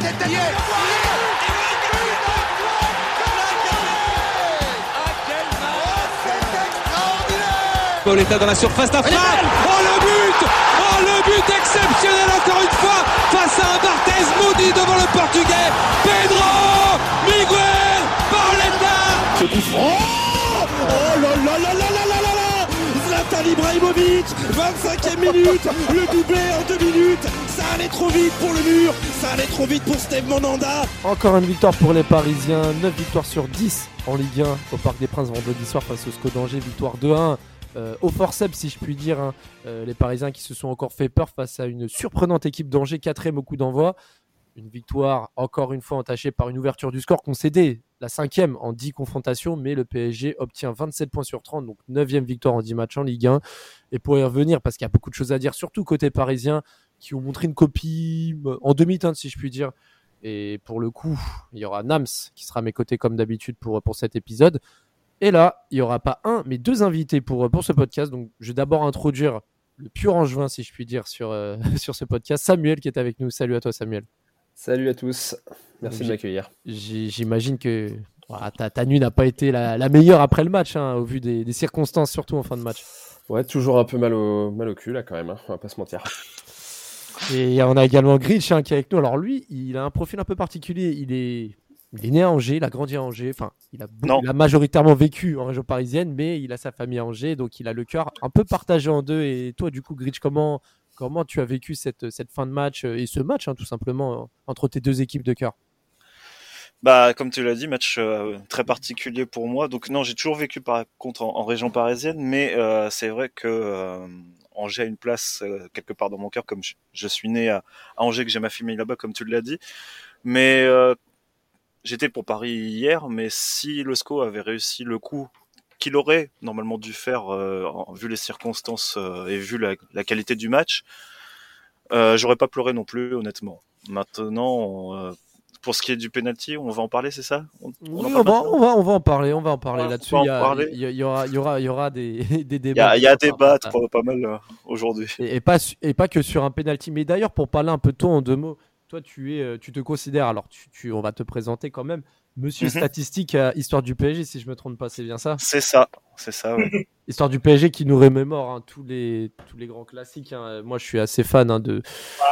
tête Pauletta dans la surface d'affaire. Oh le but. Oh le but exceptionnel encore une fois face à un Barthez maudit devant le portugais. Pedro Miguel Pauletta Ce coup franc. Oh là là. Zlatan Ibrahimovic 25e minute Le doublé en deux minutes Ça allait trop vite pour le mur Ça allait trop vite pour Steve Monanda Encore une victoire pour les Parisiens, 9 victoires sur 10 en Ligue 1 au Parc des Princes vendredi soir face au SCO d'Angers, victoire 2-1 euh, au forceps si je puis dire. hein. Euh, les Parisiens qui se sont encore fait peur face à une surprenante équipe d'Angers, quatrième au coup d'envoi. Une victoire encore une fois entachée par une ouverture du score concédée, la cinquième en 10 confrontations, mais le PSG obtient 27 points sur 30, donc 9 victoire en 10 matchs en Ligue 1. Et pour y revenir, parce qu'il y a beaucoup de choses à dire, surtout côté parisien, qui ont montré une copie euh, en demi-teinte si je puis dire. Et pour le coup, il y aura Nams qui sera à mes côtés comme d'habitude pour, pour cet épisode. Et là, il n'y aura pas un, mais deux invités pour, pour ce podcast. Donc, je vais d'abord introduire le pur angevin, si je puis dire, sur, euh, sur ce podcast. Samuel qui est avec nous. Salut à toi, Samuel. Salut à tous, merci de m'accueillir. J'imagine que voilà, ta, ta nuit n'a pas été la, la meilleure après le match, hein, au vu des, des circonstances, surtout en fin de match. Ouais, toujours un peu mal au, mal au cul là quand même, hein, on va pas se mentir. Et on a également Grinch hein, qui est avec nous. Alors lui, il a un profil un peu particulier. Il est, il est né à Angers, il a grandi à Angers. Enfin, il a, il majoritairement vécu en région parisienne, mais il a sa famille à Angers, donc il a le cœur un peu partagé en deux. Et toi, du coup, Grinch, comment, comment tu as vécu cette, cette fin de match euh, et ce match, hein, tout simplement, euh, entre tes deux équipes de cœur? Bah, comme tu l'as dit, match euh, très particulier pour moi. Donc non, j'ai toujours vécu par contre en, région parisienne, mais c'est vrai que Angers a une place quelque part dans mon cœur, comme je, suis né à, Angers, que j'ai ma famille là-bas, comme tu l'as dit. Mais j'étais pour Paris hier, mais si le SCO avait réussi le coup qu'il aurait normalement dû faire, euh, en- vu les circonstances euh, et vu la, la qualité du match, euh, j'aurais pas pleuré non plus, honnêtement. Maintenant, euh, pour ce qui est du penalty, on va en parler, c'est ça? On- on en Oui, parle on va, on, va, on va en parler, on va en parler Ouais, là-dessus. Il y, aura, il y aura, il y aura des, des Il y débats. a, il y a débattre à- pas, pas mal euh, aujourd'hui. Et, et pas, et pas que sur un penalty. Mais d'ailleurs, pour parler un peu de toi en deux mots, toi, tu, es, tu te considères, alors tu, tu- on va te présenter quand même, monsieur Mhm. statistique à Histoire du PSG, si je me trompe pas, c'est bien ça? C'est ça, c'est ça. ouais. Histoire du PSG qui nous remémore hein, tous, les, tous les grands classiques. hein. Moi, je suis assez fan hein, de,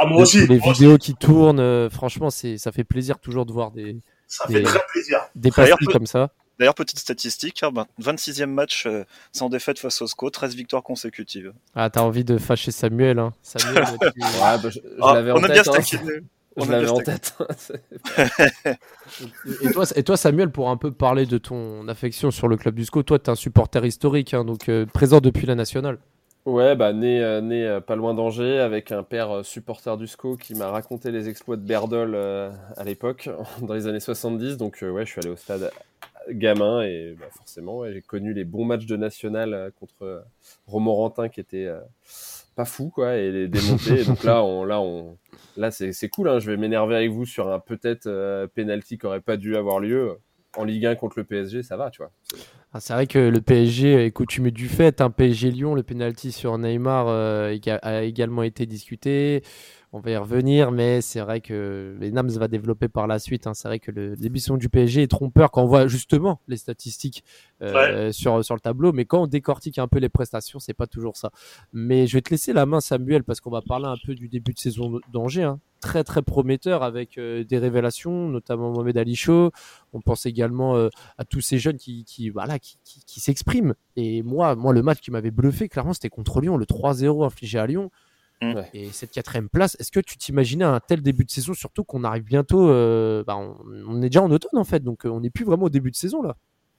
Ah, moi de aussi. les moi aussi. vidéos qui tournent. Euh, franchement, c'est, ça fait plaisir toujours de voir des, Ça des- fait très plaisir. des pastilles comme ça. D'ailleurs, petite statistique, hein, ben, 26e match euh, sans défaite face au SCO, 13 victoires consécutives. Ah, t'as envie de fâcher Samuel. Hein. Samuel, tu- Ouais, bah, je je Ah, l'avais on en a bien hein. Je l'avais en tête. Et toi, et toi, Samuel, pour un peu parler de ton affection sur le club du SCO, toi, tu es un supporter historique, hein, donc euh, présent depuis la nationale. ouais, bah né, euh, né euh, pas loin d'Angers avec un père euh, supporter du SCO qui m'a raconté les exploits de Berdol euh, à l'époque, dans les années 70. Donc euh, ouais, je suis allé au stade gamin et bah, forcément ouais, j'ai connu les bons matchs de national euh, contre euh, Romorantin qui était euh, pas fou quoi et les démonter. et donc là, on, là, on, là c'est c'est cool. Hein, je vais m'énerver avec vous sur un peut-être euh, penalty qui aurait pas dû avoir lieu en Ligue 1 contre le PSG, ça va, tu vois. C'est- Ah, c'est vrai que le PSG est coutumier du fait. Un PSG Lyon, le penalty sur Neymar euh, a également été discuté. On va y revenir, mais c'est vrai que les Nams va développer par la suite. hein. C'est vrai que le début du PSG est trompeur quand on voit justement les statistiques euh, sur, sur le tableau, mais quand on décortique un peu les prestations, c'est pas toujours ça. Mais je vais te laisser la main, Samuel, parce qu'on va parler un peu du début de saison d'Angers. hein. Très très prometteur avec euh, des révélations, notamment Mohamed Ali Chaud. On pense également euh, à tous ces jeunes qui, qui voilà qui, qui, qui s'expriment. Et moi, moi, le match qui m'avait bluffé, clairement, c'était contre Lyon, le 3-0 infligé à Lyon. Mm. Ouais. Et cette quatrième place, est-ce que tu t'imaginais un tel début de saison, surtout qu'on arrive bientôt, euh, bah, on, on est déjà en automne en fait, donc euh, on n'est plus vraiment au début de saison là.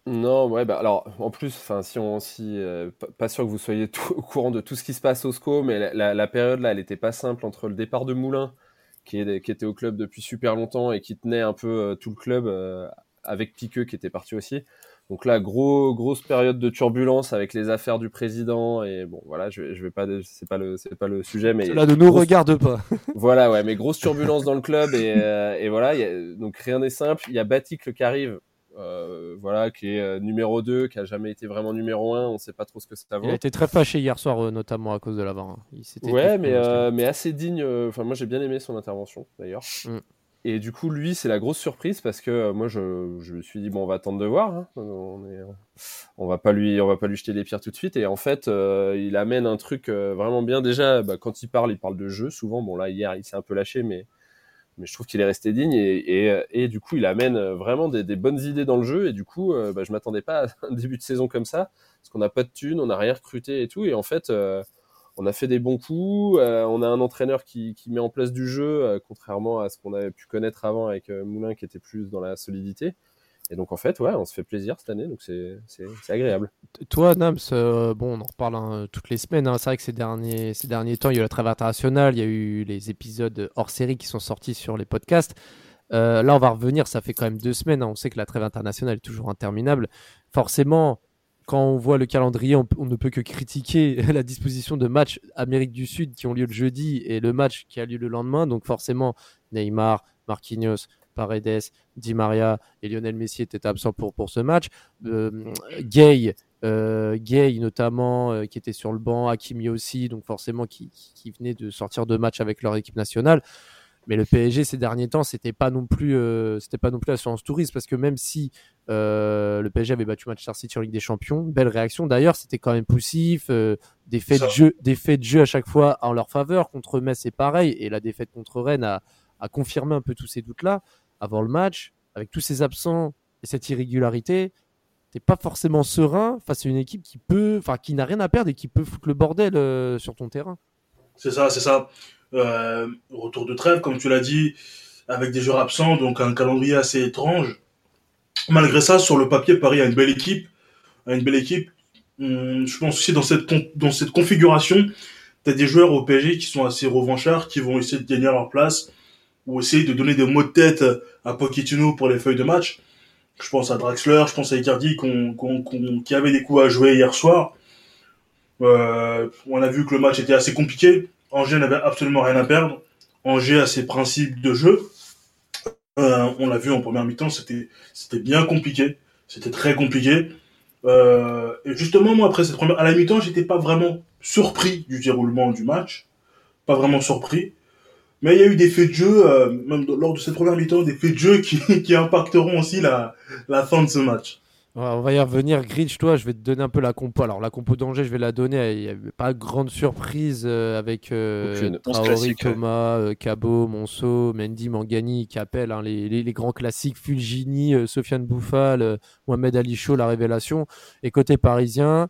Non, ouais, bah alors en plus, enfin, si on, si, euh, pas- sûr que vous soyez tout- au courant de tout ce qui se passe au SCO, mais la, la- la période là, elle était pas simple entre le départ de Moulin, qui, est, qui était au club depuis super longtemps et qui tenait un peu euh, tout le club, euh, avec Piqueux qui était parti aussi. Donc là, gros, grosse période de turbulence avec les affaires du président et bon, voilà, je, vais- je vais pas, c'est pas le, c'est pas le sujet, mais Cela ne nous grosse- regarde pas. voilà, ouais, mais grosse turbulence dans le club et, euh, et voilà, il y a- donc rien n'est simple. Il y a Batik qui arrive, euh, voilà, qui est euh, numéro 2, qui a jamais été vraiment numéro 1, on sait pas trop ce que ça vaut. Il a été très fâché hier soir, notamment à cause de la VAR. hein. Il Ouais, mais, euh, assez digne. Enfin, moi j'ai bien aimé son intervention d'ailleurs. Mm. Et du coup, lui, c'est la grosse surprise parce que euh, moi, je, je me suis dit bon, on va attendre de voir. Hein. On, est, on va pas lui, on va pas lui jeter les pierres tout de suite. Et en fait, euh, il amène un truc euh, vraiment bien. Déjà, bah, quand il parle, il parle de jeu souvent. Bon là, hier, il s'est un peu lâché, mais mais je trouve qu'il est resté digne et, et, et, du coup, il amène vraiment des, des, bonnes idées dans le jeu. Et du coup, bah, je m'attendais pas à un début de saison comme ça parce qu'on n'a pas de thunes, on n'a rien recruté et tout. Et en fait on a fait des bons coups. Euh, on a un entraîneur qui, met en place du jeu, euh, contrairement à ce qu'on avait pu connaître avant avec euh, Moulin qui était plus dans la solidité. Et donc en fait, ouais, on se fait plaisir cette année, donc c'est agréable. Toi, Nams, bon, on en reparle hein, toutes les semaines. Hein. C'est vrai que ces derniers, ces derniers temps, il y a eu la trêve internationale, il y a eu les épisodes hors série qui sont sortis sur les podcasts. là, on va revenir, ça fait quand même deux semaines. Hein. On sait que la trêve internationale est toujours interminable. Forcément, quand on voit le calendrier, on, ne peut que critiquer la disposition de matchs Amérique du Sud qui ont lieu le jeudi et le match qui a lieu le lendemain. Donc forcément, Neymar, Marquinhos, Paredes, Di Maria et Lionel Messi étaient absents pour, pour ce match. Euh, Gay, euh, Gay notamment, euh, qui était sur le banc, Hakimi aussi, donc forcément qui, qui venait de sortir de match avec leur équipe nationale. Mais le PSG ces derniers temps, c'était pas non plus, euh, c'était pas non plus l'assurance touriste parce que même si euh, le PSG avait battu Manchester City en Ligue des Champions, belle réaction. D'ailleurs, c'était quand même poussif, euh, des faits de jeu, des faits de jeu à chaque fois en leur faveur. Contre Metz, c'est pareil, et la défaite contre Rennes a, a confirmé un peu tous ces doutes-là avant le match, avec tous ces absents et cette irrégularité. T'es pas forcément serein face à une équipe qui peut, enfin qui n'a rien à perdre et qui peut foutre le bordel euh, sur ton terrain. C'est ça, c'est ça. Euh, retour de trêve, comme tu l'as dit, avec des joueurs absents, donc un calendrier assez étrange. Malgré ça, sur le papier, Paris a une belle équipe. A une belle équipe. Hum, je pense aussi dans cette, dans cette configuration, tu des joueurs au PSG qui sont assez revanchards, qui vont essayer de gagner leur place, ou essayer de donner des mots de tête à Pochettino pour les feuilles de match. Je pense à Draxler, je pense à Icardi qui avait des coups à jouer hier soir. Euh, on a vu que le match était assez compliqué. Angers n'avait absolument rien à perdre. Angers a ses principes de jeu. Euh, on l'a vu en première mi-temps, c'était bien compliqué, c'était très compliqué. Euh, et justement, moi après cette première, à la mi-temps, j'étais pas vraiment surpris du déroulement du match, pas vraiment surpris. Mais il y a eu des faits de jeu, euh, même lors de cette première mi-temps, des faits de jeu qui, qui impacteront aussi la, la fin de ce match on va y revenir. Grinch, toi, je vais te donner un peu la compo. Alors, la compo d'Angers, je vais la donner. Il n'y a pas grande surprise euh, avec euh, Traoré, Thomas, euh, Cabot, Monceau, Mendy, Mangani, Capel, hein, les, les, grands classiques, Fulgini, euh, Sofiane Bouffal, Mohamed Ali Chaud, la révélation. Et côté parisien,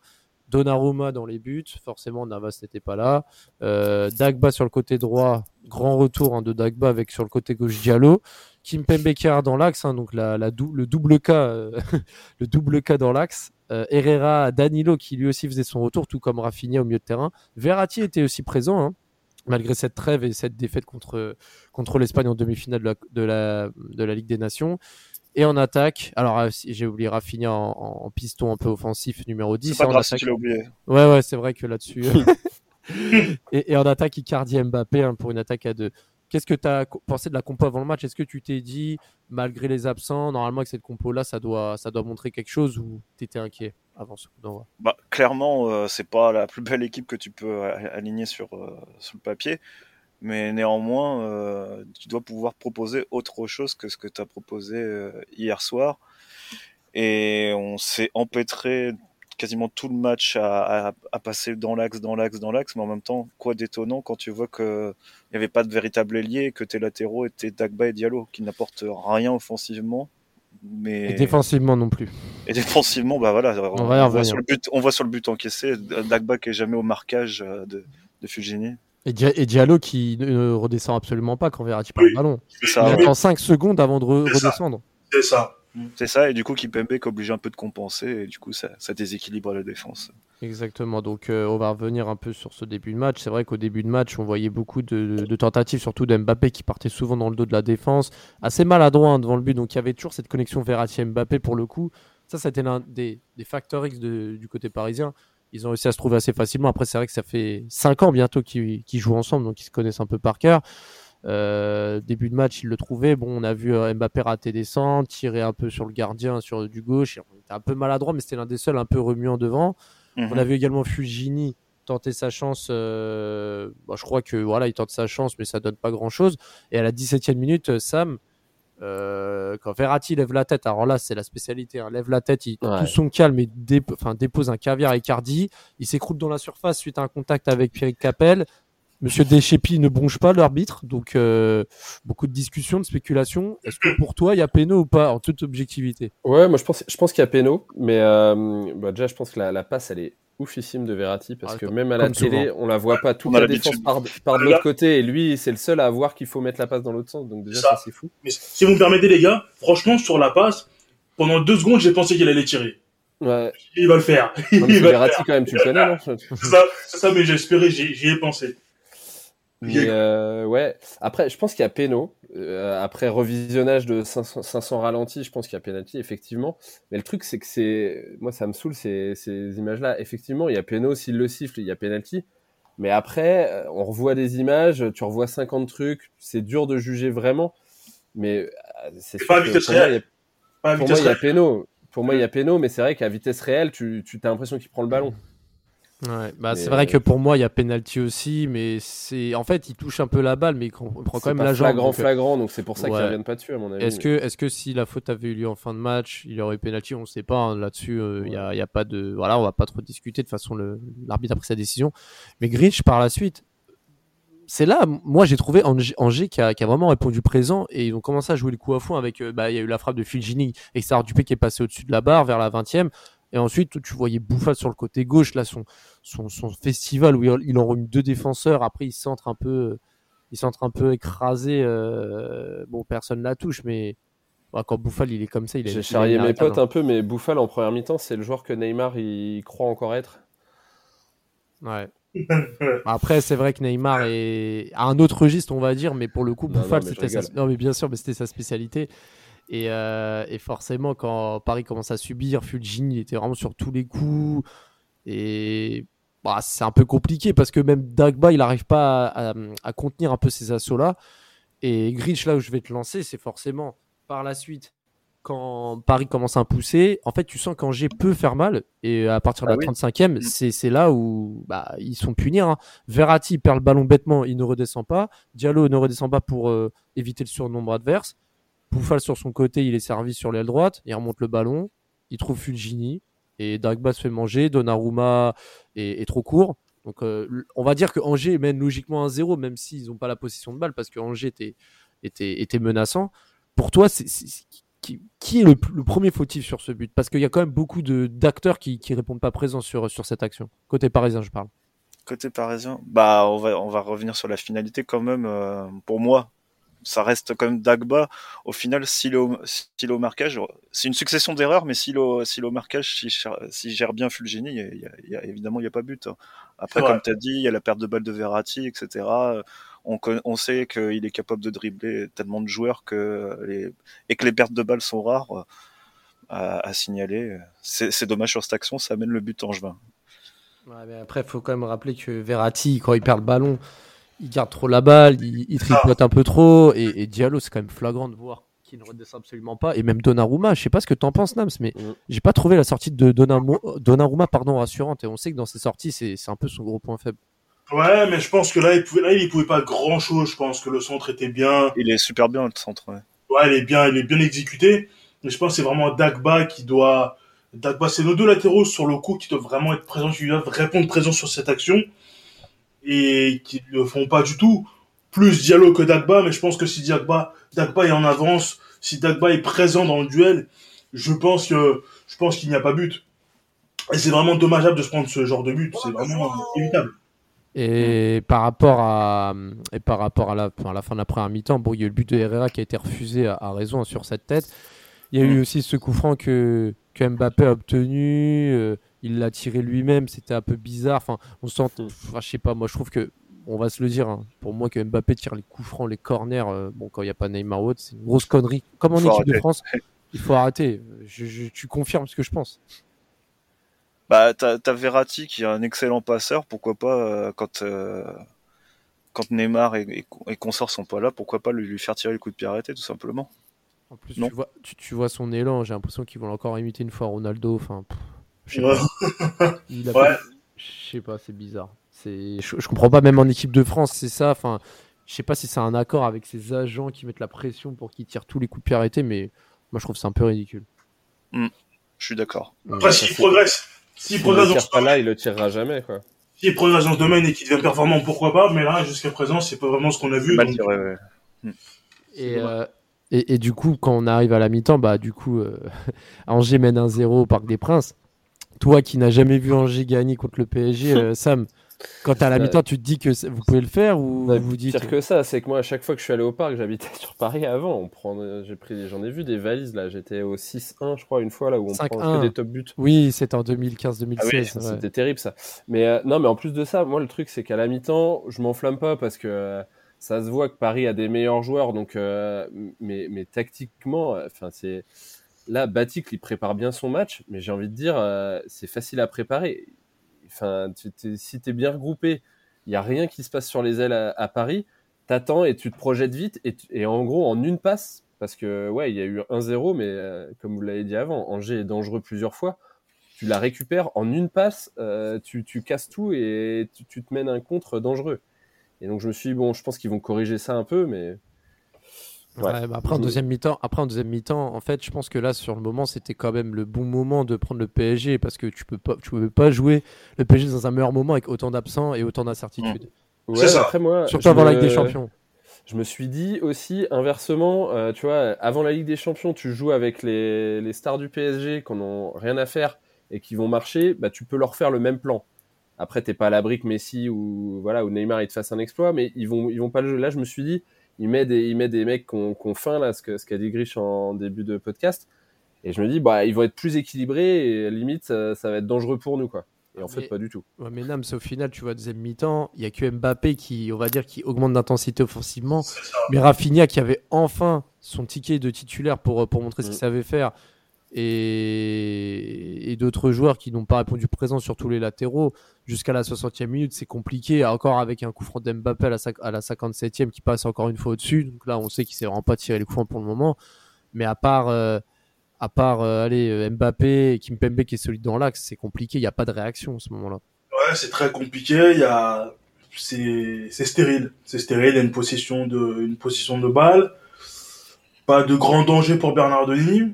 Donnarumma dans les buts. Forcément, Navas n'était pas là. Dagba sur le côté droit. Grand retour hein, de Dagba avec sur le côté gauche Diallo. Kim Pembe dans l'axe, hein, donc la, le double cas, euh, le double dans l'axe. Euh, Herrera, Danilo qui lui aussi faisait son retour, tout comme Rafinha au milieu de terrain. Verratti était aussi présent, hein, malgré cette trêve et cette défaite contre, contre l'Espagne en demi-finale de la, de, la, Ligue des Nations. Et en attaque, alors euh, j'ai oublié Rafinha en, piston un peu offensif numéro 10. C'est pas grave si tu oublié. Ouais, ouais, c'est vrai que là-dessus. et, en attaque, Icardi Mbappé hein, pour une attaque à deux. Qu'est-ce que tu as pensé de la compo avant le match? Est-ce que tu t'es dit, malgré les absents, normalement avec cette compo-là, ça doit, ça doit montrer quelque chose ou tu étais inquiet avant ce coup d'envoi? Bah, Clairement, euh, c'est pas la plus belle équipe que tu peux aligner sur, euh, sur le papier. Mais néanmoins, euh, tu dois pouvoir proposer autre chose que ce que tu as proposé hier soir. Et on s'est empêtré quasiment tout le match à, passer dans l'axe, dans l'axe, dans l'axe, mais en même temps, quoi d'étonnant quand tu vois qu'il n'y avait pas de véritable ailier, que tes latéraux étaient Dagba et Diallo, qui n'apportent rien offensivement. Mais... Et défensivement non plus. Et défensivement, bah voilà, on, voit sur le but, on voit sur le but encaissé, Dagba qui est jamais au marquage euh, de, de Fulgini. Et, Diallo qui ne redescend absolument pas quand Verratti prend le ballon. il attend 5 secondes avant de redescendre. C'est ça. C'est ça, et du coup, Kipembe est obligé un peu de compenser, et du coup, ça, déséquilibre la défense. Exactement, donc euh, on va revenir un peu sur ce début de match. C'est vrai qu'au début de match, on voyait beaucoup de, tentatives, surtout d'Mbappé qui partait souvent dans le dos de la défense, assez maladroit hein, devant le but, donc il y avait toujours cette connexion Verratti-Mbappé pour le coup. Ça, c'était l'un des, des facteurs X du côté parisien. Ils ont réussi à se trouver assez facilement. Après, c'est vrai que ça fait 5 ans bientôt qu'ils jouent ensemble, donc ils se connaissent un peu par cœur. Euh, début de match, il le trouvait. Bon, on a vu euh, Mbappé rater des centres, tirer un peu sur le gardien, sur du gauche. Il était un peu maladroit, mais c'était l'un des seuls un peu remuant devant. On mhm. a vu également Fulgini tenter sa chance. euh, bah, je crois que voilà, il tente sa chance, mais ça donne pas grand chose. Et à la 17e minute, Sam, euh, quand Verratti lève la tête, alors là, c'est la spécialité, hein, lève la tête, il Ouais. tout son calme et dép- dépose un caviar Icardi. Il s'écroule dans la surface suite à un contact avec Pierre Capel. Monsieur Deschépi ne bronche pas l'arbitre, donc euh, beaucoup de discussions, de spéculations. Est-ce que pour toi, il y a péno ou pas, en toute objectivité? Ouais, moi je pense, je pense qu'il y a péno, mais euh, bah, déjà je pense que la, la passe elle est oufissime de Verratti parce Ah, que même à la télé souvent. on la voit pas, toute la défense part, part de l'autre côté et lui c'est le seul à voir qu'il faut mettre la passe dans l'autre sens, donc déjà Ça. ça, c'est fou. Mais si vous me permettez, les gars, franchement, sur la passe, pendant deux secondes, j'ai pensé qu'il allait tirer. Ouais, Il va le faire. Non, mais Il va le Verratti faire. quand même, tu le connais non? C'est ça, ça, mais j'ai espéré, j'y ai pensé. Mais euh, ouais, après je pense qu'il y a péno. Euh, après revisionnage de 500, 500 ralentis, je pense qu'il y a pénalty effectivement. Mais le truc c'est que c'est, moi ça me saoule ces, ces images-là. Effectivement, il y a péno s'il le siffle, il y a pénalty. Mais après, euh, on revoit des images, tu revois 50 trucs, c'est dur de juger vraiment. Mais euh, c'est C'est sûr pas à que vitesse pour moi, y a- réelle. Pas à pour moi, il y a péno. Pour moi, il y a péno, mais c'est vrai qu'à vitesse réelle, tu, tu as l'impression qu'il prend le ballon. Ouais, bah c'est vrai euh, que pour moi il y a penalty aussi, mais c'est en fait il touche un peu la balle, mais il prend quand même pas la jambe. flagrant, donc, euh, flagrant, donc c'est pour ça ouais. reviennent pas dessus, à mon avis. Est-ce mais- que est-ce que si la faute avait eu lieu en fin de match, il y aurait eu penalty? On ne sait pas hein, là-dessus. euh, Il y, a, il y a pas de voilà, on va pas trop discuter. De toute façon, le- l'arbitre a pris sa décision. Mais Grinch par la suite, c'est là, moi j'ai trouvé Angers, Angers qui, a, qui a vraiment répondu présent et ils ont commencé à jouer le coup à fond avec. euh, bah il y a eu la frappe de Fulgini et Sarah Dupé qui est passé au-dessus de la barre vers la 20e. Et ensuite, tu voyais Bouffal sur le côté gauche, là, son, son, son festival où il, en remet deux défenseurs. Après, il centre un peu, il centre un peu écrasé. euh, bon, personne la touche, mais bah, quand Bouffal, il est comme ça, il est. il J'ai charrié mes potes un peu, mais Bouffal en première mi-temps, c'est le joueur que Neymar il croit encore être. Ouais. Après, c'est vrai que Neymar est à un autre registre, on va dire, mais pour le coup, Bouffal, c'était sa... non, mais bien sûr, mais c'était sa spécialité. Et, euh, et forcément, quand Paris commence à subir, Fulgini, il était vraiment sur tous les coups. Et bah, c'est un peu compliqué parce que même Dagba, il n'arrive pas à, à- à contenir un peu ces assauts-là. Et Grinch, là où je vais te lancer, c'est forcément par la suite, quand Paris commence à pousser, en fait, tu sens qu'Angers peut faire mal. Et à partir de Ah la oui. 35e, c'est c'est là où bah, ils sont punis. hein. Verratti perd le ballon bêtement, il ne redescend pas. Diallo ne redescend pas pour euh, éviter le surnombre adverse. Bouffal sur son côté, il est servi sur l'aile droite, il remonte le ballon, il trouve Fulgini et Dagba se fait manger, Donnarumma est, est trop court. Donc euh, on va dire que Angers mène logiquement 1-0 même s'ils n'ont pas la possession de balle parce que Angers était, menaçant. Pour toi, qui, est le, premier fautif sur ce but? Parce qu'il y a quand même beaucoup d'acteurs qui ne répondent pas présents sur, cette action. Côté parisien, je parle. Côté parisien, bah on va on va revenir sur la finalité quand même. euh, pour moi, ça reste quand même Dagba. Au final, s'il est au, s'il est au marquage, c'est une succession d'erreurs, mais s'il est au, s'il est au marquage, s'il gère, bien Fulgini, il y a- il y a- il y a- évidemment il n'y a pas but. hein. Après, comme tu as dit, il y a la perte de balle de Verratti, etc. On, on sait qu'il est capable de dribbler tellement de joueurs que les, et que les pertes de balles sont rares euh, à, à signaler. C'est dommage sur cette action, ça amène le but en juin. Ouais, mais après, il faut quand même rappeler que Verratti, quand il perd le ballon, il garde trop la balle, il, il tripote un peu trop. Et, et Diallo, c'est quand même flagrant de voir qu'il ne redescend absolument pas. Et même Donnarumma, je sais pas ce que t'en penses, Nams, mais Mm. j'ai pas trouvé la sortie de Donnarumma, Donnarumma pardon, rassurante. Et on sait que dans ses sorties, c'est un peu son gros point faible. Ouais, mais je pense que là, il pouvait, là, il pouvait pas grand chose. Je pense que le centre était bien. Il est super bien le centre. ouais. Ouais, il est bien, il est bien exécuté. Mais je pense que c'est vraiment Dagba qui doit, Dagba, c'est nos deux latéraux sur le coup qui doivent vraiment être présents, qui doivent répondre présents sur cette action. Et qui ne le font pas du tout. Plus Diallo que Dagba, mais je pense que si Dagba, Dagba est en avance, si Dagba est présent dans le duel, je pense que, je pense qu'il n'y a pas but. Et c'est vraiment dommageable de se prendre ce genre de but. C'est vraiment évitable. Et par rapport à, et par rapport à la, enfin, à la fin de la première mi-temps, bon, il y a eu le but de Herrera qui a été refusé à, à raison sur cette tête. Il y a eu aussi ce coup franc que, que Mbappé a obtenu. euh, il l'a tiré lui-même. C'était un peu bizarre. Enfin, on sent, enfin, je sais pas. Moi, je trouve que, on va se le dire, hein, pour moi, que Mbappé tire les coups francs, les corners, euh, bon, quand il n'y a pas Neymar ou autre, c'est une grosse connerie. Comme en équipe de. France, il faut arrêter. Je, je- tu confirmes ce que je pense. Bah, t'as t'as Verratti qui est un excellent passeur, pourquoi pas euh, quand euh, quand Neymar et, et, et consorts sont pas là, pourquoi pas lui, lui faire tirer le coup de pied arrêté tout simplement. En plus, tu vois, tu, tu vois son élan. J'ai l'impression qu'ils vont encore imiter une fois Ronaldo. Enfin, pff, je sais Ouais. pas. Il a Ouais. fait- Je sais pas, c'est bizarre. C'est, je, je comprends pas, même en équipe de France, c'est ça. Enfin, je sais pas si c'est un accord avec ces agents qui mettent la pression pour qu'ils tirent tous les coups de pied arrêtés, mais moi je trouve que c'est un peu ridicule. Je suis d'accord. Après, s'il progresse, s'il progresse dans tire ce pas domaine, là, il le tirera jamais, quoi. s'il progresse dans ce domaine et qu'il devient performant, pourquoi pas, mais là, jusqu'à présent, c'est pas vraiment ce qu'on a vu. Mal donc- tiré, ouais. Et, euh, et, et du coup, quand on arrive à la mi-temps, bah du coup, euh, Angers mène 1-0 au Parc des Princes. Toi qui n'as jamais vu Angers gagner contre le PSG, euh, Sam, quand à la mi-temps, tu te dis que vous pouvez le faire ou Ouais, vous dites Pire que ça, c'est que moi, à chaque fois que je suis allé au parc, j'habitais sur Paris avant. On prend, j'ai pris, j'en ai vu des valises là. J'étais au 6-1, je crois, une fois là où on 5-1. prend que des top buts. Oui, c'était en 2015-2016. ouais. C'était terrible ça. Mais euh, non, mais en plus de ça, moi le truc c'est qu'à la mi-temps, je m'enflamme pas parce que euh, ça se voit que Paris a des meilleurs joueurs, donc mais mais tactiquement, enfin c'est là Batik il prépare bien son match, mais j'ai envie de dire euh, c'est facile à préparer. Enfin, tu, si t'es bien regroupé, il y a rien qui se passe sur les ailes à, à Paris. T'attends et tu te projettes vite et, tu- en gros en une passe. Parce que ouais, il y a eu 1-0, mais euh, comme vous l'avez dit avant, Angers est dangereux plusieurs fois tu la récupères en une passe, euh, tu, tu casses tout et tu, tu te mènes un contre dangereux. Et donc je me suis dit, bon, je pense qu'ils vont corriger ça un peu, mais Ouais. Ouais, bah après en deuxième mi-temps, après en deuxième mi-temps, en fait, je pense que là sur le moment, c'était quand même le bon moment de prendre le PSG parce que tu peux pas, tu peux pas jouer le PSG dans un meilleur moment avec autant d'absents et autant d'incertitudes. ouais, C'est ça. après moi, Surtout je avant la me- Ligue des Champions. Je me suis dit aussi inversement, euh, tu vois, avant la Ligue des Champions, tu joues avec les, les stars du PSG qui n'ont rien à faire et qui vont marcher, bah tu peux leur faire le même plan. Après, t'es pas à l'abri que Messi ou voilà ou Neymar ils te fassent un exploit, mais ils vont ils vont pas le jouer. Là, je me suis dit, il met des il met des mecs qui ont, qui ont faim là, ce que ce qu'a dit Grish en début de podcast, et je me dis bah ils vont être plus équilibrés et limite ça, ça va être dangereux pour nous quoi. Et en fait Mais- pas du tout. Ouais, mais Nams, au final, tu vois, deuxième mi-temps, il y a que Mbappé qui, on va dire, qui augmente d'intensité offensivement. Mais Rafinha qui avait enfin son ticket de titulaire pour, pour montrer ce Mm. qu'il savait faire. Et, d'autres joueurs qui n'ont pas répondu présent sur tous les latéraux. Jusqu'à la 60e minute, c'est compliqué. Encore avec un coup franc d'Mbappé à la, à la 57e qui passe encore une fois au-dessus. Donc là, on sait qu'il ne sait vraiment pas les coups francs pour le moment. Mais à part, euh, à part euh, allez, euh, Mbappé et Kimpembe qui est solide dans l'axe, c'est compliqué. Il n'y a pas de réaction à ce moment-là. Ouais, c'est très compliqué. A, c'est stérile. C'est stérile. Il y a une possession de, une possession de balle. Pas de grand danger pour Bernardoni.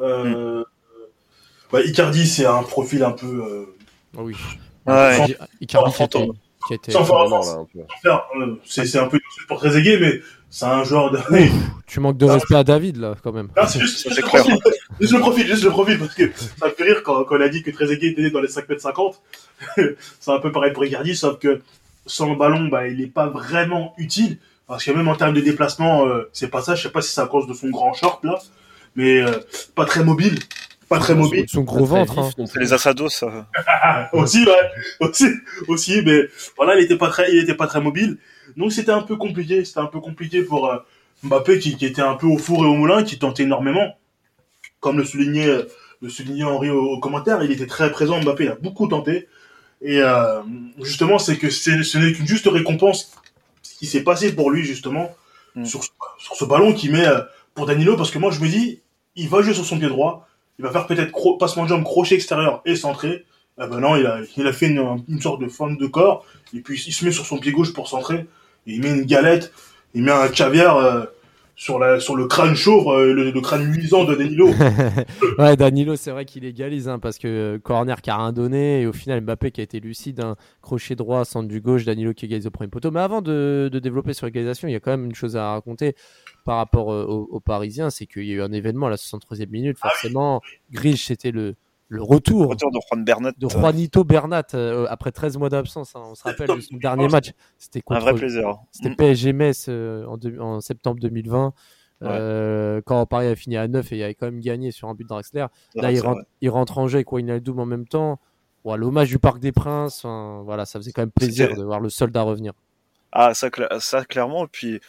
Euh, ouais, Icardi, c'est un profil un peu, euh, Ah oui. Ouais. Icardi- Icardi qui fantôme. qui était- Sans faire c'est, c'est un peu une pour Trezeguet, mais c'est un joueur de, Tu manques de respect à David là quand même. Non, c'est juste, juste le profil, juste le profil, juste le profil, parce que ça me fait rire quand, quand on a dit que Trezeguet était né dans les 5 mètres 50. c'est un peu pareil pour Icardi, sauf que sans le ballon, bah, il n'est pas vraiment utile. Parce que même en termes de déplacement, euh, c'est pas ça. Je sais pas si c'est à cause de son grand short, là. Mais euh, pas très mobile. Pas très mobile. Son gros ventre. vif hein. C'est les assados, ça. Aussi, ouais. Aussi, aussi. Mais voilà, il était pas très, il était pas très mobile. Donc c'était un peu compliqué. C'était un peu compliqué pour euh, Mbappé qui, qui était un peu au four et au moulin, qui tentait énormément. Comme le soulignait, euh, le soulignait Henri au, au commentaire, il était très présent. Mbappé, il a beaucoup tenté. Et euh, justement, c'est que c'est- ce n'est qu'une juste récompense qui s'est passé pour lui, justement, Mm. sur, ce- sur ce ballon qu'il met euh, pour Danilo. Parce que moi, je me dis, il va jouer sur son pied droit. Il va faire peut-être passement de jambe, crochet extérieur et centré. Ah ben non, il a, fait une, une sorte de forme de corps, et puis il se met sur son pied gauche pour centrer, et il met une galette, il met un caviar euh, sur, la, sur le crâne chauve, euh, le, le crâne luisant de Danilo. ouais, Danilo, c'est vrai qu'il égalise hein, parce que euh, corner qui a rien donné et au final Mbappé qui a été lucide, un crochet droit, centre du gauche, Danilo qui égalise au premier poteau. Mais avant de, de développer sur l'égalisation, il y a quand même une chose à raconter par rapport euh, aux, aux Parisiens, c'est qu'il y a eu un événement à la 63e minute. Forcément, Grish, c'était le, le retour Retour de Juan Bernat. de Juanito Bernat euh, après 13 mois d'absence. hein. On se rappelle de son dernier match, c'était Un vrai plaisir. c'était. PSG Metz euh, en, septembre 2020. Euh, quand Paris a fini à 9 et il avait quand même gagné sur un but de Draxler. Là, il rentre, il rentre en jeu avec Wijnaldum en même temps. Ouais, L'hommage du Parc des Princes, voilà, ça faisait quand même plaisir de voir le soldat revenir. Ah, ça, ça clairement. Et puis,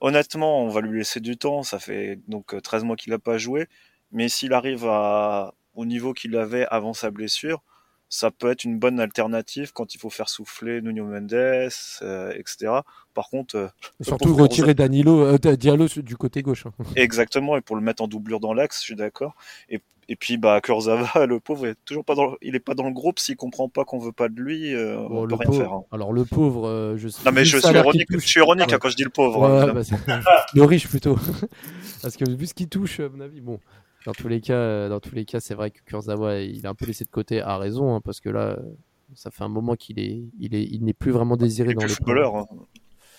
honnêtement, on va lui laisser du temps. Ça fait donc euh, 13 mois qu'il n'a pas joué. Mais s'il arrive à, au niveau qu'il avait avant sa blessure, ça peut être une bonne alternative quand il faut faire souffler Nuno Mendes, euh, etc. Par contre, euh, Et surtout retirer Danilo, euh, Diallo du côté gauche. hein. exactement, et pour le mettre en doublure dans l'axe, je suis d'accord. Et, Et puis bah Kurzawa, le pauvre, est toujours pas dans, le... il est pas dans le groupe. S'il comprend pas qu'on veut pas de lui, euh, Bon, on le peut rien pauvre- faire. hein. Alors le pauvre, je Non mais je suis ironique, je suis ironique Ouais. hein, quand je dis le pauvre. Ouais, hein, bah, le riche plutôt. Parce que vu ce qu'il touche, à mon avis, bon, dans tous les cas, euh, dans tous les cas, c'est vrai que Kurzawa, il est un peu laissé de côté à raison, hein, parce que là, euh, ça fait un moment qu'il est, il est, il n'est plus vraiment désiré dans les footballeur. hein.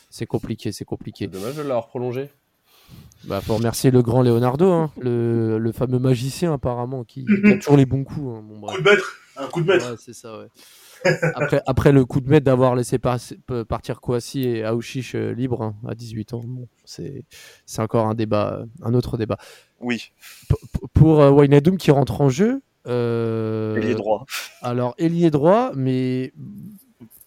C'est compliqué, c'est compliqué. dommage de l'avoir prolongé. Bah, faut remercier le grand Leonardo, hein, le, le fameux magicien apparemment, qui, qui a toujours les bons coups. hein, bon, bref. Coup de maître, un coup de maître. Ouais, c'est ça, ouais. Après, après le coup de maître d'avoir laissé par- p- partir Kouassi et Aouchiche euh, libre hein, à 18 ans, bon, c'est encore un débat, euh, un autre débat. Oui, P- pour euh, Wijnaldum qui rentre en jeu, euh, droit. alors ailier droit, mais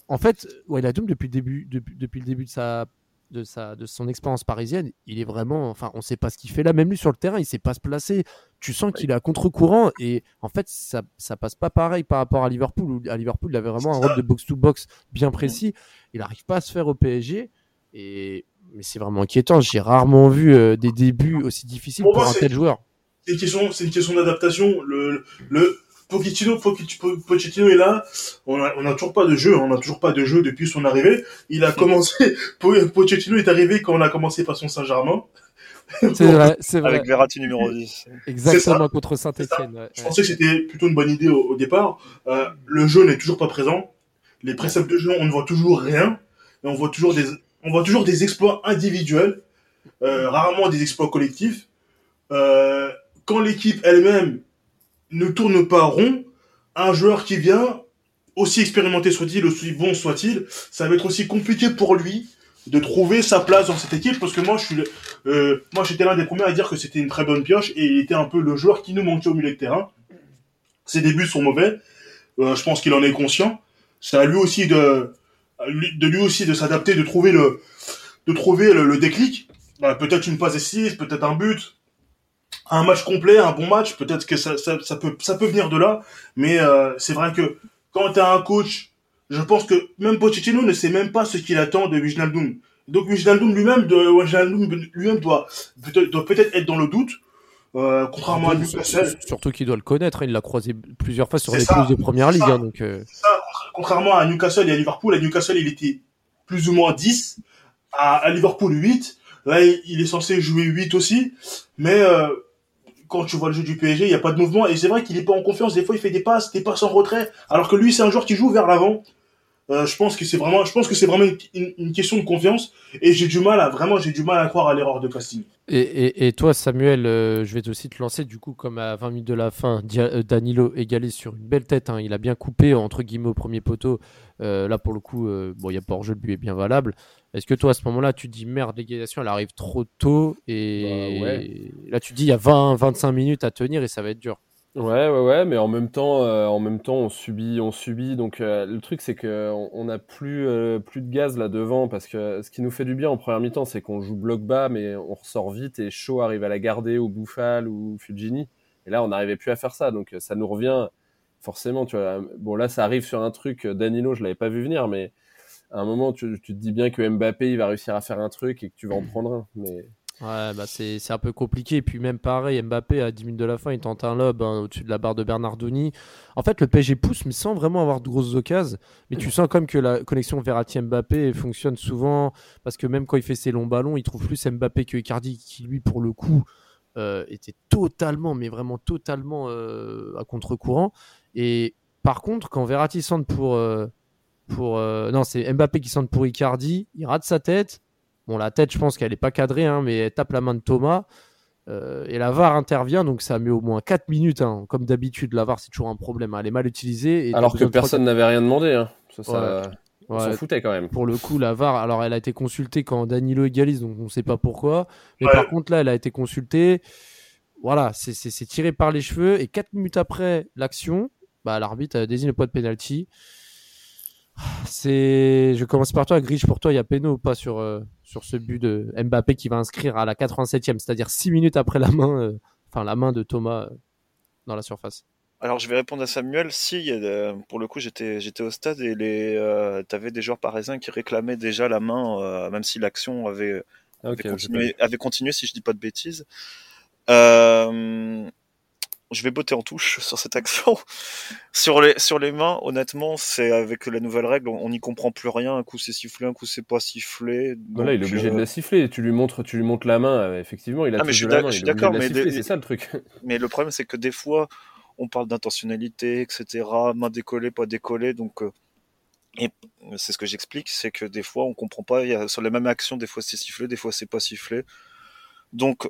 en fait, Wijnaldum depuis le début, depuis, depuis le début de sa de sa de son expérience parisienne, il est vraiment, enfin, on sait pas ce qu'il fait là, même lui sur le terrain, il sait pas se placer. Tu sens qu'il est à contre-courant et en fait, ça ça passe pas pareil par rapport à Liverpool. Où à Liverpool, il avait vraiment un rôle de box to box bien précis. Il arrive pas à se faire au PSG et mais c'est vraiment inquiétant. J'ai rarement vu euh, des débuts aussi difficiles Pour pour moi, un tel joueur. C'est une question, une question d'adaptation. Le, le Pochettino, Pochettino Pochettino est là. On a, on a toujours pas de jeu. hein. On a toujours pas de jeu depuis son arrivée. Il a commencé. Po- Pochettino est arrivé quand on a commencé par son Saint-Germain. C'est vrai, c'est vrai. Avec Verratti numéro 10. Exactement contre Saint-Etienne. Je pensais que c'était plutôt une bonne idée au, au départ. Euh, le jeu n'est toujours pas présent. Les préceptes de jeu, on ne voit toujours rien. Et on voit toujours des, on voit toujours des exploits individuels, euh, rarement des exploits collectifs. Euh, quand l'équipe elle-même ne tourne pas rond, un joueur qui vient, aussi expérimenté soit-il, aussi bon soit-il, ça va être aussi compliqué pour lui de trouver sa place dans cette équipe parce que moi je suis euh, moi j'étais l'un des premiers à dire que c'était une très bonne pioche et il était un peu le joueur qui nous manquait au milieu de terrain. Ses débuts sont mauvais, Euh, je pense qu'il en est conscient. C'est à lui aussi de de lui aussi de s'adapter, de trouver le de trouver le, le déclic. Bah, peut-être une passe décisive, peut-être un but, un match complet, un bon match, peut-être que ça, ça, ça peut ça peut venir de là, mais euh, c'est vrai que quand tu as un coach, je pense que même Pochettino ne sait même pas ce qu'il attend de Wijnaldum. Donc Wijnaldum lui-même de lui-même doit peut-être doit peut-être être dans le doute. Euh, contrairement à Newcastle, Surtout qu'il doit le connaître, hein, il l'a croisé plusieurs fois sur les ça, de première ligue. hein, donc, euh, contrairement à Newcastle et à Liverpool, à Newcastle, il était plus ou moins 10, à, à Liverpool 8. Là, il, est censé jouer 8 aussi, mais euh, quand tu vois le jeu du PSG, il n'y a pas de mouvement, et c'est vrai qu'il est pas en confiance, des fois il fait des passes, des passes en retrait, alors que lui, c'est un joueur qui joue vers l'avant. Euh, je pense que c'est vraiment, je pense que c'est vraiment une, question de confiance, et j'ai du mal à, vraiment, j'ai du mal à croire à l'erreur de casting. Et, et, toi, Samuel, euh, je vais aussi te lancer, du coup, comme à 20 minutes de la fin, Danilo égalise sur une belle tête. hein, il a bien coupé, entre guillemets, au premier poteau. Là, pour le coup, bon, il n'y a pas hors-jeu, le but est bien valable. Est-ce que toi, à ce moment-là, tu te dis merde, l'égalisation, elle arrive trop tôt Et Bah, ouais. là, tu te dis, il y a 20-25 minutes à tenir et ça va être dur. Ouais, ouais, ouais, mais en même temps, euh, en même temps, on subit, on subit. Donc euh, le truc, c'est que on n'a plus, euh, plus de gaz là devant, parce que ce qui nous fait du bien en première mi-temps, c'est qu'on joue bloc bas, mais on ressort vite et Shaw arrive à la garder ou Bouffal ou Fulgini. Et là, on n'arrivait plus à faire ça, donc ça nous revient forcément. Tu vois, bon là, ça arrive sur un truc. Danilo, je l'avais pas vu venir, mais à un moment, tu, te dis bien que Mbappé, il va réussir à faire un truc et que tu vas en prendre un. Mais Ouais, bah c'est c'est un peu compliqué. Et puis même pareil, Mbappé à 10 minutes de la fin, il tente un lob hein, au-dessus de la barre de Bernardoni. En fait, le PSG pousse, mais sans vraiment avoir de grosses occasions. Mais tu sens quand même que la connexion Verratti-Mbappé fonctionne souvent, parce que même quand il fait ses longs ballons, il trouve plus Mbappé que Icardi, qui lui, pour le coup, euh, était totalement, mais vraiment totalement euh, à contre-courant. Et par contre, quand Verratti centre pour... euh, pour euh, non, c'est Mbappé qui centre pour Icardi, il rate sa tête. Bon, la tête, je pense qu'elle n'est pas cadrée, hein, mais elle tape la main de Thomas. Euh, et la VAR intervient, donc ça met au moins 4 minutes. hein. Comme d'habitude, la VAR, c'est toujours un problème. hein. Elle est mal utilisée. et alors que personne n'avait rien demandé, hein. Ça, ça- on Ouais, s'en foutait quand même. pour le coup, la VAR, alors elle a été consultée quand Danilo égalise, donc on ne sait pas pourquoi. Mais Ouais. par contre, là, elle a été consultée. Voilà, c'est- c'est c'est tiré par les cheveux. Et 4 minutes après l'action, bah, l'arbitre a désigné le point de pénalty. C'est, je commence par toi, Grich. Pour toi, il y a péno ou pas sur, euh, sur ce but de Mbappé qui va inscrire à la 87e, c'est-à-dire 6 minutes après la main, euh, enfin la main de Thomas euh, dans la surface? Alors je vais répondre à Samuel. Si, il y a de- pour le coup, j'étais j'étais au stade et les euh, t'avais des joueurs parisiens qui réclamaient déjà la main, euh, même si l'action avait, Ah, avait, continué, avait continué, si je dis pas de bêtises. Euh, je vais botter en touche sur cette action. sur les sur les mains, honnêtement, c'est avec la nouvelle règle, on n'y comprend plus rien. Un coup c'est sifflé, un coup c'est pas sifflé. Voilà, il est obligé de la siffler. Tu lui montres, tu lui montres la main. euh, effectivement, il a Ah, mais je suis la main. je suis d'accord, la mais des- c'est ça le truc. Mais le problème, c'est que des fois, on parle d'intentionnalité, etc., main décollée, pas décollée, donc. euh, et c'est ce que j'explique, c'est que des fois, on comprend pas. Il y a, sur les mêmes actions, des fois c'est sifflé, des fois c'est pas sifflé. Donc,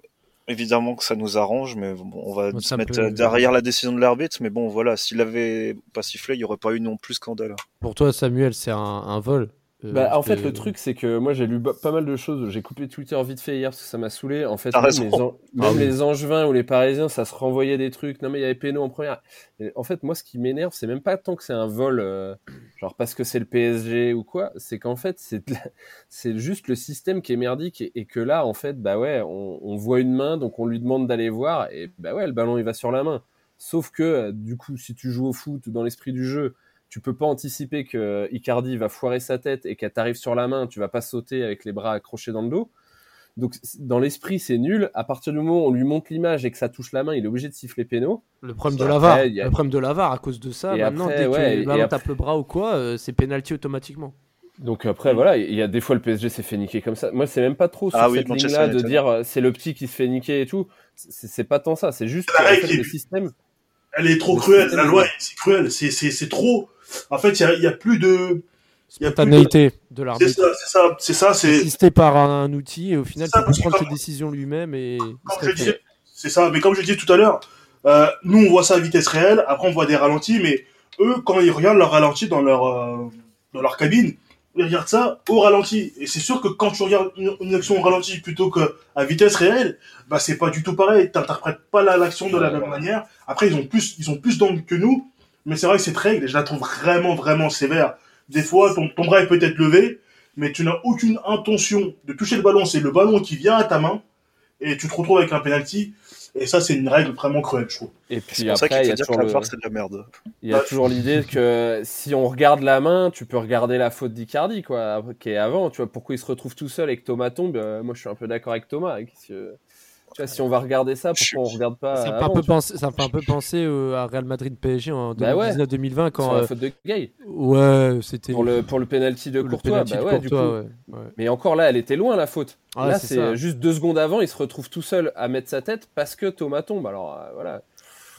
évidemment que ça nous arrange, mais bon, on va se mettre derrière la décision de l'arbitre. Mais bon, voilà, s'il avait pas sifflé, il y aurait pas eu non plus scandale. Pour toi, Samuel, c'est un, un vol? Euh, Bah, en fait, le truc, c'est que moi, j'ai lu pas mal de choses. J'ai coupé Twitter vite fait hier parce que ça m'a saoulé. En fait, même, les, an- Ah même oui. les Angevins ou les Parisiens, ça se renvoyait des trucs. Non, mais il y avait Péno en première. Et en fait, moi, ce qui m'énerve, c'est même pas tant que c'est un vol, euh, genre parce que c'est le PSG ou quoi. C'est qu'en fait, c'est la- juste le système qui est merdique et, et que là, en fait, bah ouais, on, on voit une main, donc on lui demande d'aller voir et bah ouais, le ballon il va sur la main. Sauf que euh, du coup, si tu joues au foot dans l'esprit du jeu, tu peux pas anticiper que Icardi va foirer sa tête et qu'elle t'arrive sur la main, tu vas pas sauter avec les bras accrochés dans le dos. Donc dans l'esprit c'est nul. À partir du moment où on lui montre l'image et que ça touche la main, il est obligé de siffler péno. Le problème de Après, la VAR. il y a- Le problème de la VAR à cause de ça. Et maintenant, après, dès que le après- tape le bras ou quoi, euh, c'est penalty automatiquement. Donc après voilà, il y a des fois le PSG s'est fait niquer comme ça. Moi c'est même pas trop sur Ah oui, cette Manchester ligne-là de dire euh, c'est le petit qui se fait niquer et tout. C'est pas tant ça. C'est juste La que, en règle fait, est- le système. Elle est trop Le cruelle, la loi, c'est cruel, c'est, c'est, c'est trop. En fait, il y a, a plus de. Il y a plus de- Spontanéité de C'est l'arbitre. ça, c'est ça, c'est ça, c'est. Assisté par un outil et au final, C'est ça, il peut prendre ses décisions lui-même et c'est ça, mais comme je disais tout à l'heure, euh, nous on voit ça à vitesse réelle, après on voit des ralentis, mais eux, quand ils regardent leur ralenti dans leur, euh, dans leur cabine, ils regardent ça au ralenti. Et c'est sûr que quand tu regardes une, une action au ralenti plutôt qu'à vitesse réelle, bah c'est pas du tout pareil. T'interprètes pas la- l'action de la même manière. Après, ils ont plus, ils ont plus d'angle que nous, mais c'est vrai que cette règle, je la trouve vraiment, vraiment sévère. Des fois, ton, ton bras est peut-être levé, mais tu n'as aucune intention de toucher le ballon. C'est le ballon qui vient à ta main, et tu te retrouves avec un penalty. Et ça, c'est une règle vraiment cruelle, je trouve. Et puis ça après il y faut a dire que toujours la le. VAR, c'est de la merde. Il y a toujours l'idée que si on regarde la main, tu peux regarder la faute d'Icardi, quoi, qui est avant. Tu vois, pourquoi il se retrouve tout seul et que Thomas tombe? Euh, Moi, je suis un peu d'accord avec Thomas. Vois, si on va regarder ça, pourquoi on regarde pas Ça me fait un peu penser, ça me fait un peu penser à Real Madrid PSG en Bah ouais. 2019-2020 quand sur la euh, faute de Gay ouais c'était pour le pour le penalty de Courtois bah ouais, du coup. Ouais. Mais encore là, elle était loin la faute. Ah, là, c'est juste deux secondes avant, il se retrouve tout seul à mettre sa tête parce que Thomas tombe. Alors euh, voilà.